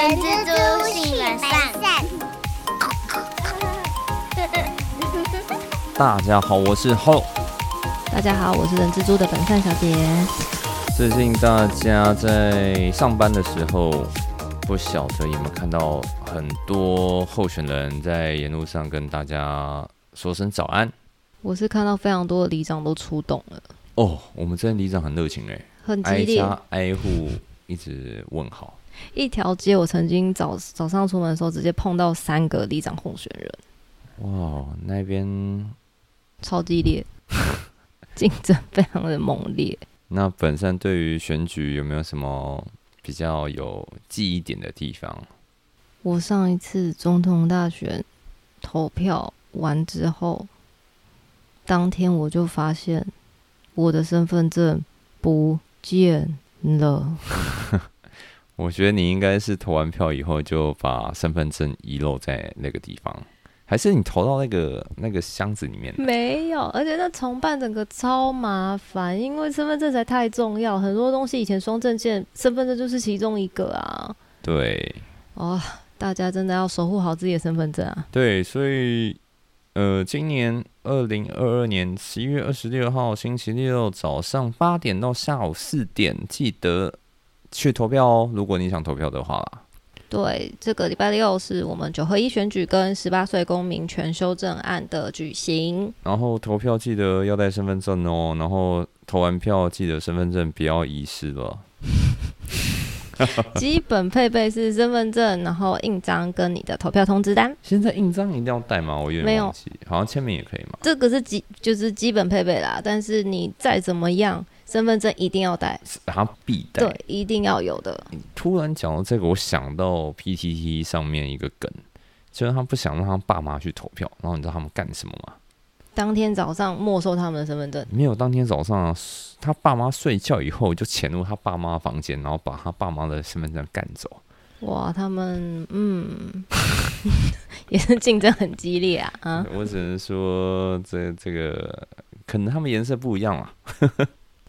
人蜘蛛性本善。大家好，我是 Ho。大家好，我是人蜘蛛的本善小姐。最近大家在上班的时候，不晓得有没有看到很多候选人在沿路上跟大家说声早安。我是看到非常多的里长都出动了，哦，我们这边里长很热情哎，挨很激烈。家挨户一直问好。一条街，我曾经早早上出门的时候，直接碰到三个里长候选人，哇，那边超激烈，竞争非常的猛烈。那本身对于选举有没有什么比较有记忆点的地方？我上一次总统大选投票完之后，当天我就发现我的身份证不见了。我觉得你应该是投完票以后就把身份证遗漏在那个地方，还是你投到那个那个箱子里面？没有，而且那重办整个超麻烦，因为身份证才太重要，很多东西以前双证件，身份证就是其中一个啊。对哦，大家真的要守护好自己的身份证啊！对，所以呃，今年二零二二年十一月二十六号星期六早上八点到下午四点，记得去投票哦。如果你想投票的话啦，对，这个礼拜六是我们九合一选举跟十八岁公民权修正案的举行。然后投票记得要带身份证哦。然后投完票记得身份证不要遗失了。基本配备是身份证，然后印章跟你的投票通知单，现在印章一定要带吗？我有点忘记，好像签名也可以嘛。这个是基就是基本配备啦。但是你再怎么样，身份证一定要带，然后必带。对，一定要有的。突然讲到这个，我想到 PTT 上面一个梗，就是他不想让他爸妈去投票，然后你知道他们干什么吗？当天早上没收他们的身份证，没有，当天早上啊他爸妈睡觉以后就潜入他爸妈房间，然后把他爸妈的身份证干走。哇，他们嗯，也是竞争很激烈啊啊！我只能说，这这个可能他们颜色不一样啦。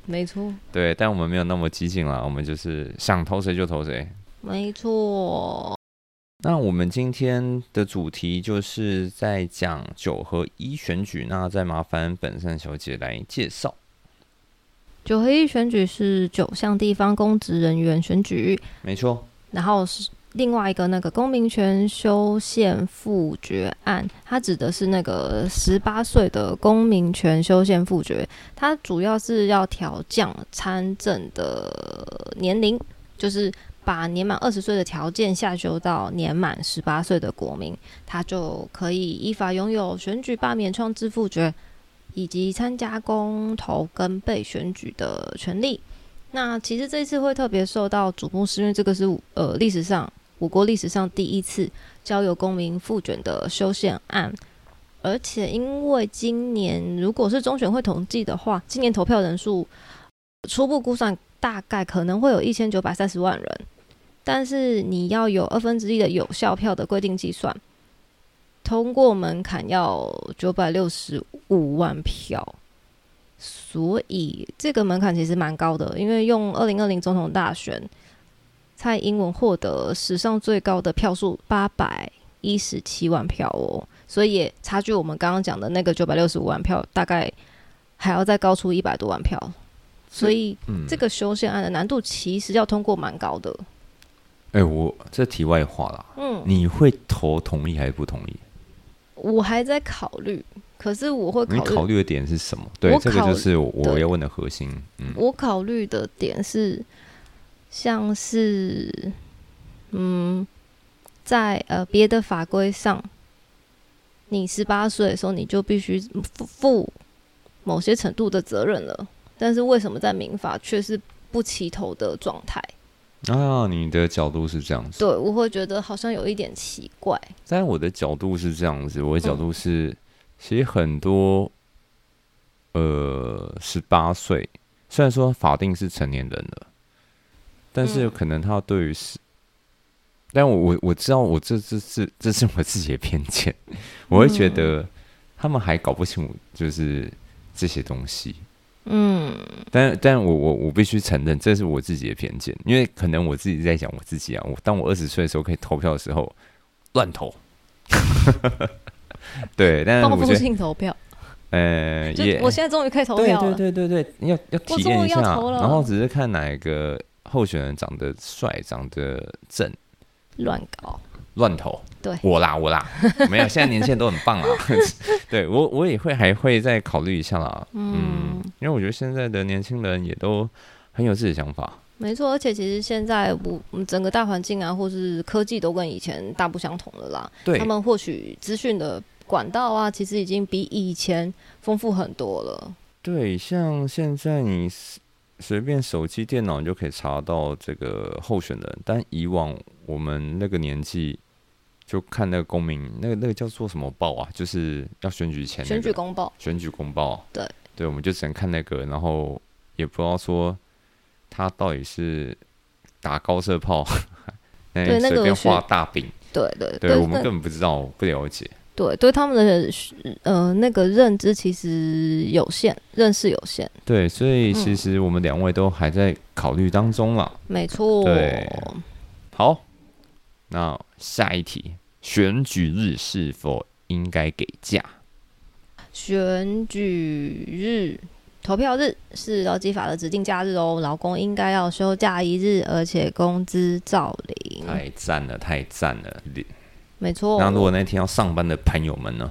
没错，对，但我们没有那么激进了，我们就是想投谁就投谁。没错。那我们今天的主题就是在讲九合一选举，那再麻烦本善小姐来介绍。九合一选举是九项地方公职人员选举，没错，然后是另外一个那个公民权修宪复决案，它指的是那个十八岁的公民权修宪复决，它主要是要调降参政的年龄，就是把年满二十岁的条件下修到年满十八岁的国民，他就可以依法拥有选举罢免创制复决以及参加公投跟被选举的权利。那其实这次会特别受到瞩目，是因为这个是呃历史上我国历史上第一次交由公民复卷的修宪案，而且因为今年如果是中选会统计的话，今年投票人数初步估算大概可能会有一千九百三十万人，但是你要有二分之一的有效票的规定计算，通过门槛要九百六十五万票。所以这个门槛其实蛮高的，因为用二零二零总统大选，蔡英文获得史上最高的票数八百一十七万票哦，所以也差距我们刚刚讲的那个九百六十五万票，大概还要再高出一百多万票，所以嗯，这个修宪案的难度其实要通过蛮高的。哎、我这题外话啦，嗯，你会投同意还是不同意？我还在考虑，可是我会考虑考虑的点是什么？对，这个就是我要问的核心。嗯，我考虑的点是，像是，嗯，在呃别的法规上，你十八岁的时候你就必须负负某些程度的责任了，但是为什么在民法却是不齐头的状态？啊，你的角度是这样子。对我会觉得好像有一点奇怪。但我的角度是这样子，我的角嗯度是，其实很多，呃，十八岁，虽然说法定是成年人了，但是嗯。可能他对于是，但我我我知道，我这这是这是我自己的偏见，我会觉嗯。得他们还搞不清楚就是这些东西，嗯，但但我我我必须承认，这是我自己的偏见，因为可能我自己在讲我自己啊。我当我二十岁的时候可以投票的时候，乱投。对，但是我觉得，性投票，呃，就也我现在终于可以投票了。对对对对，要要体验一下，然后只是看哪一个候选人长得帅、长得正，乱搞，乱投。对我啦我啦，没有，现在年轻人都很棒啊。对我我也会还会再考虑一下啦。嗯，因为我觉得现在的年轻人也都很有自己的想法。没错。而且其实现在我整个大环境啊，或是科技都跟以前大不相同了啦。对他，们获取资讯的管道啊，其实已经比以前丰富很多了。对，像现在你随随便手机、电脑你就可以查到这个候选人，但以往我们那个年纪就看那个公民，那个那个叫做什么报啊？就是要选举前、那个、选举公报，选举公报。对对，我们就只能看那个，然后也不知道说他到底是打高射炮，那对那个随便画大饼，对对对我们根本不知道，不了解。对对他们的呃那个认知其实有限，认识有限，对，所以其嗯实我们两位都还在考虑当中啦。没错。对好，那下一题，选举日是否应该给假？选举日、投票日是劳基法的指定假日哦，劳工应该要休假一日，而且工资照领。太赞了，太赞了！没错。那如果那天要上班的朋友们呢？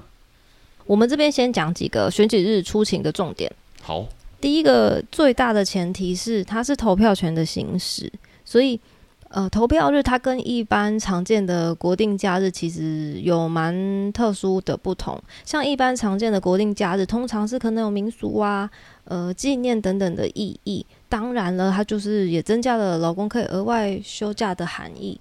我们这边先讲几个选举日出勤的重点。好，第一个最大的前提是它是投票权的行使，所以呃，投票日它跟一般常见的国定假日其实有蛮特殊的不同。像一般常见的国定假日，通常是可能有民俗啊、呃纪念等等的意义。当然了，它就是也增加了劳工可以额外休假的含义。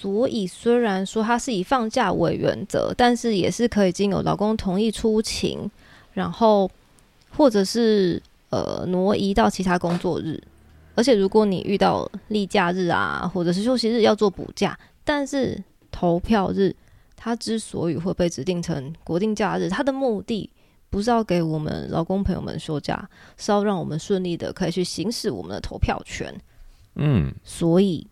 所以虽然说它是以放假为原则，但是也是可以经由老公同意出勤，然后或者是呃挪移到其他工作日。而且如果你遇到例假日啊，或者是休息日要做补假，但是投票日它之所以会被指定成国定假日，它的目的不是要给我们劳工朋友们休假，是要让我们顺利的可以去行使我们的投票权。嗯，所以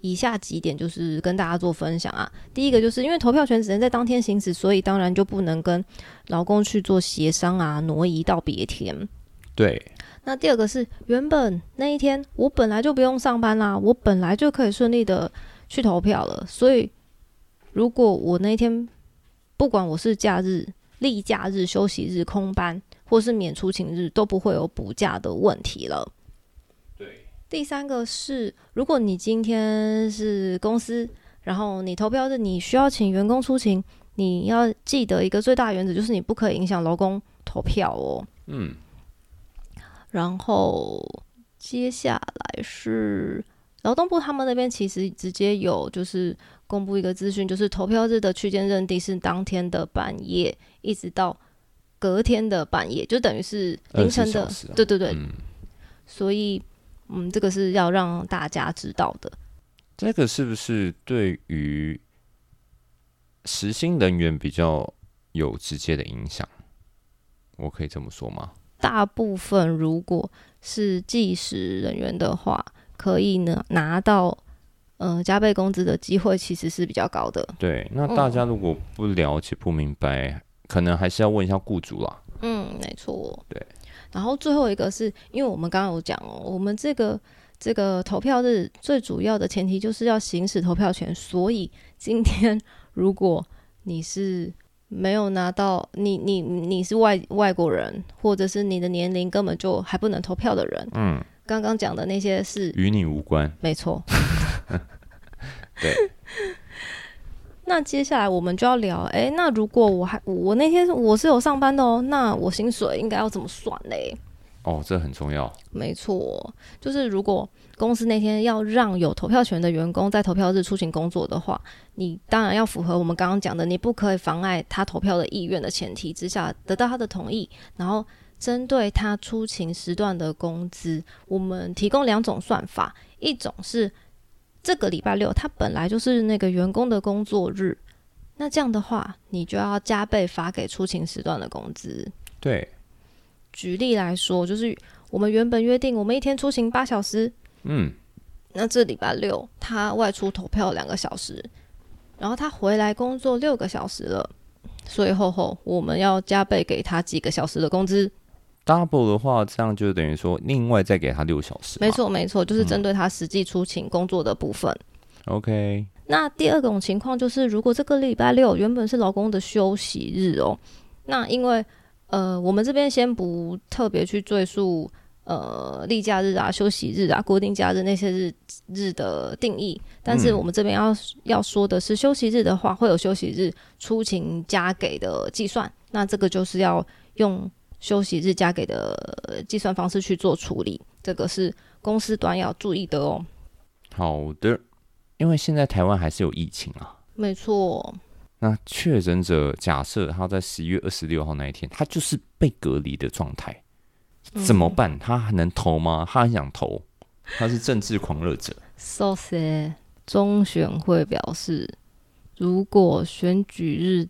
以下几点就是跟大家做分享啊。第一个就是因为投票权只能在当天行使，所以当然就不能跟劳工去做协商啊，挪移到别天。对，那第二个是原本那一天我本来就不用上班啦，我本来就可以顺利的去投票了，所以如果我那一天不管我是假日、例假日、休息日、空班或是免出勤日，都不会有补假的问题了。对，第三个是，如果你今天是公司，然后你投票日你需要请员工出勤，你要记得一个最大原则，就是你不可以影响劳工投票哦。嗯，然后接下来是劳动部他们那边其实直接有就是公布一个资讯，就是投票日的区间认定是当天的半夜一直到隔天的半夜，就等于是凌晨的啊，对对对，嗯，所以嗯，这个是要让大家知道的。这个是不是对于实薪人员比较有直接的影响？我可以这么说吗？大部分如果是计时人员的话，可以呢拿到呃加倍工资的机会其实是比较高的。对，那大家如果不了解、不明白，可能还是要问一下雇主啦。嗯，没错。对。然后最后一个是因为我们刚刚有讲哦，我们这个这个投票日最主要的前提就是要行使投票权，所以今天如果你是没有拿到，你你你是外外国人，或者是你的年龄根本就还不能投票的人，嗯，刚刚讲的那些是与你无关。没错。对。那接下来我们就要聊，诶，那如果我还我那天我是有上班的哦，那我薪水应该要怎么算嘞？哦，这很重要。没错，就是如果公司那天要让有投票权的员工在投票日出勤工作的话，你当然要符合我们刚刚讲的，你不可以妨碍他投票的意愿的前提之下，得到他的同意，然后针对他出勤时段的工资，我们提供两种算法，一种是这个礼拜六他本来就是那个员工的工作日，那这样的话，你就要加倍发给出勤时段的工资。对，举例来说，就是我们原本约定我们一天出勤八小时，嗯，那这礼拜六他外出投票两个小时，然后他回来工作六个小时了，所以后后我们要加倍给他几个小时的工资。Double 的话，这样就等于说另外再给他六小时。没。错，没错，就是针对他实际出勤工作的部分。OK，那第二种情况就是，如果这个礼拜六原本是老公的休息日哦，那因为呃，我们这边先不特别去赘述呃例假日啊、休息日啊、固定假日那些日日的定义，但是嗯我们这边要要说的是，休息日的话会有休息日出勤加给的计算，那这个就是要用休息日加给的呃计算方式去做处理，这个是公司端要注意的哦。好的。因为现在台湾还是有疫情啊，没错，那确诊者假设他在十一月二十六号那一天，他就是被隔离的状态，怎么办？他还能投吗？他很想投，他是政治狂热者。So sad。中选会表示，如果选举日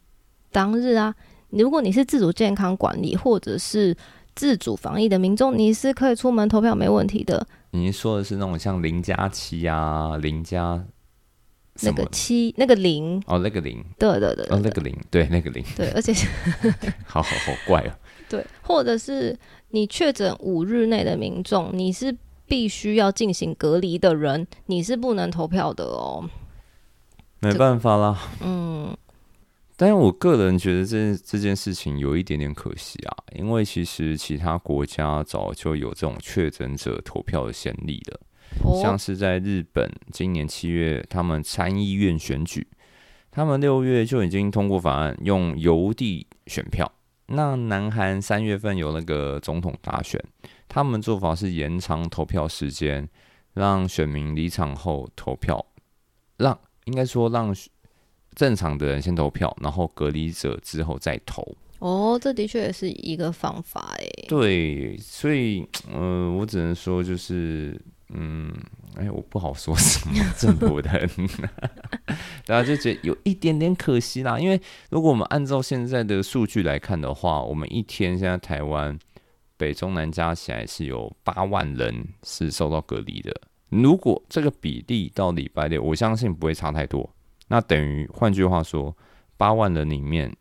当日啊，如果你是自主健康管理或者是自主防疫的民众，你是可以出门投票没问题的。你说的是那种像零加七啊，零加那个？七，那个零，哦，那个零，对对对哦，对那个零，对，那个零，对，而且 好好好怪哦。对，或者是你确诊五日内的民众，你是必须要进行隔离的人，你是不能投票的哦。没办法啦。嗯，但是我个人觉得这这件事情有一点点可惜啊，因为其实其他国家早就有这种确诊者投票的先例了，像哦，是在日本今年七月他们参议院选举，他们六月就已经通过法案用邮递选票。那南韩三月份有那个总统大选，他们做法是延长投票时间，让选民离场后投票，让应该说让正常的人先投票，然后隔离者之后再投。哦，这的确也是一个方法诶。对，所以呃，我只能说就是，嗯，哎，我不好说什么政府的人，大家就觉得有一点点可惜啦。因为如果我们按照现在的数据来看的话，我们一天现在台湾北中南加起来是有八万人是受到隔离的。如果这个比例到礼拜六，我相信不会差太多。那等于换句话说，八万人里面，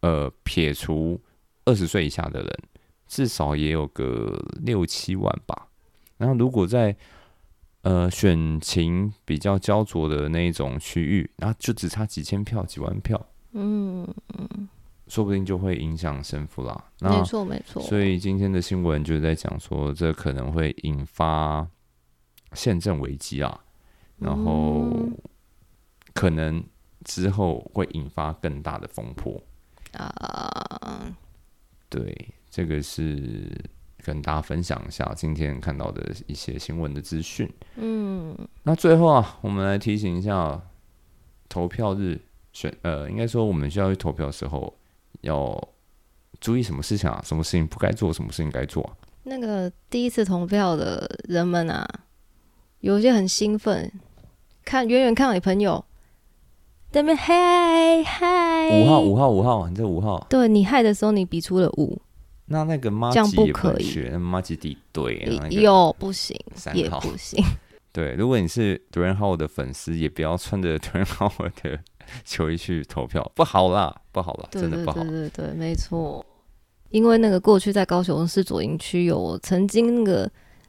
呃，撇除二十岁以下的人，至少也有个六七万吧。然后如果在呃选情比较焦灼的那一种区域，然后就只差几千票、几万票，嗯，说不定就会影响胜负啦。没错没错。所以今天的新闻就是在讲说，这可能会引发宪政危机啊，然后嗯可能之后会引发更大的风波。啊，对，这个是跟大家分享一下今天看到的一些新闻的资讯。嗯，那最后啊，我们来提醒一下，投票日选呃，应该说我们需要去投票的时候要注意什么事情啊？什么事情不该做，什么事情该做啊、那个第一次投票的人们啊，有些很兴奋，看远远看到你朋友在那边嗨嗨，五号，五号，五号，你这五号，对你嗨的时候，你比出了五，那那个妈这样吉也不不可以。能学，那妈吉敌对，那个有不行，三号。也不行，对，如果你是 d u r a n Howard 的粉丝，也不要穿着 d u r a n Howard 的球衣去投票，不好啦，不好啦，对对真的不好。对。对对，没错。因为那个过去在高雄市左营区有曾经那个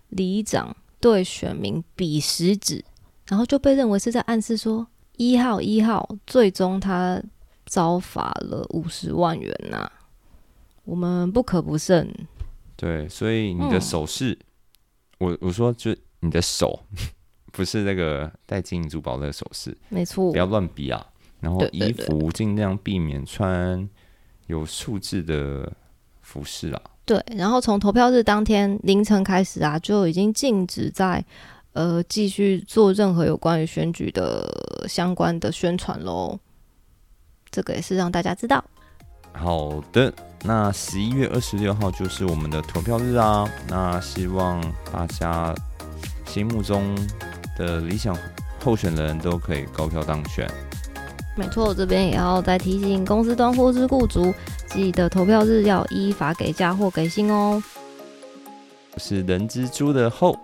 里长对选民比食指，然后就被认为是在暗示说一号一号，最终他遭罚了五十万元呐、我们不可不慎。对，所以你的嗯手势，我我说就你的手，不是那个戴金银珠宝的手势，没错不，要乱比啊。然后衣服尽量避免穿有数字的服饰啊。对。然后从投票日当天凌晨开始啊，就已经禁止在呃继续做任何有关于选举的相关的宣传喽。这个也是让大家知道。好的，那十一月二十六号就是我们的投票日啊。那希望大家心目中的理想候选人都可以高票当选。没错，这边也要再提醒公司端或是雇主，记得投票日要依法给假或给薪哦。我是人蜘蛛的后，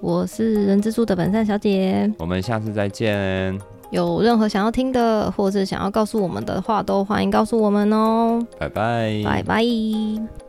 我是人蜘蛛的本善小姐。我们下次再见，有任何想要听的，或是想要告诉我们的话，都欢迎告诉我们哦。拜拜，拜拜。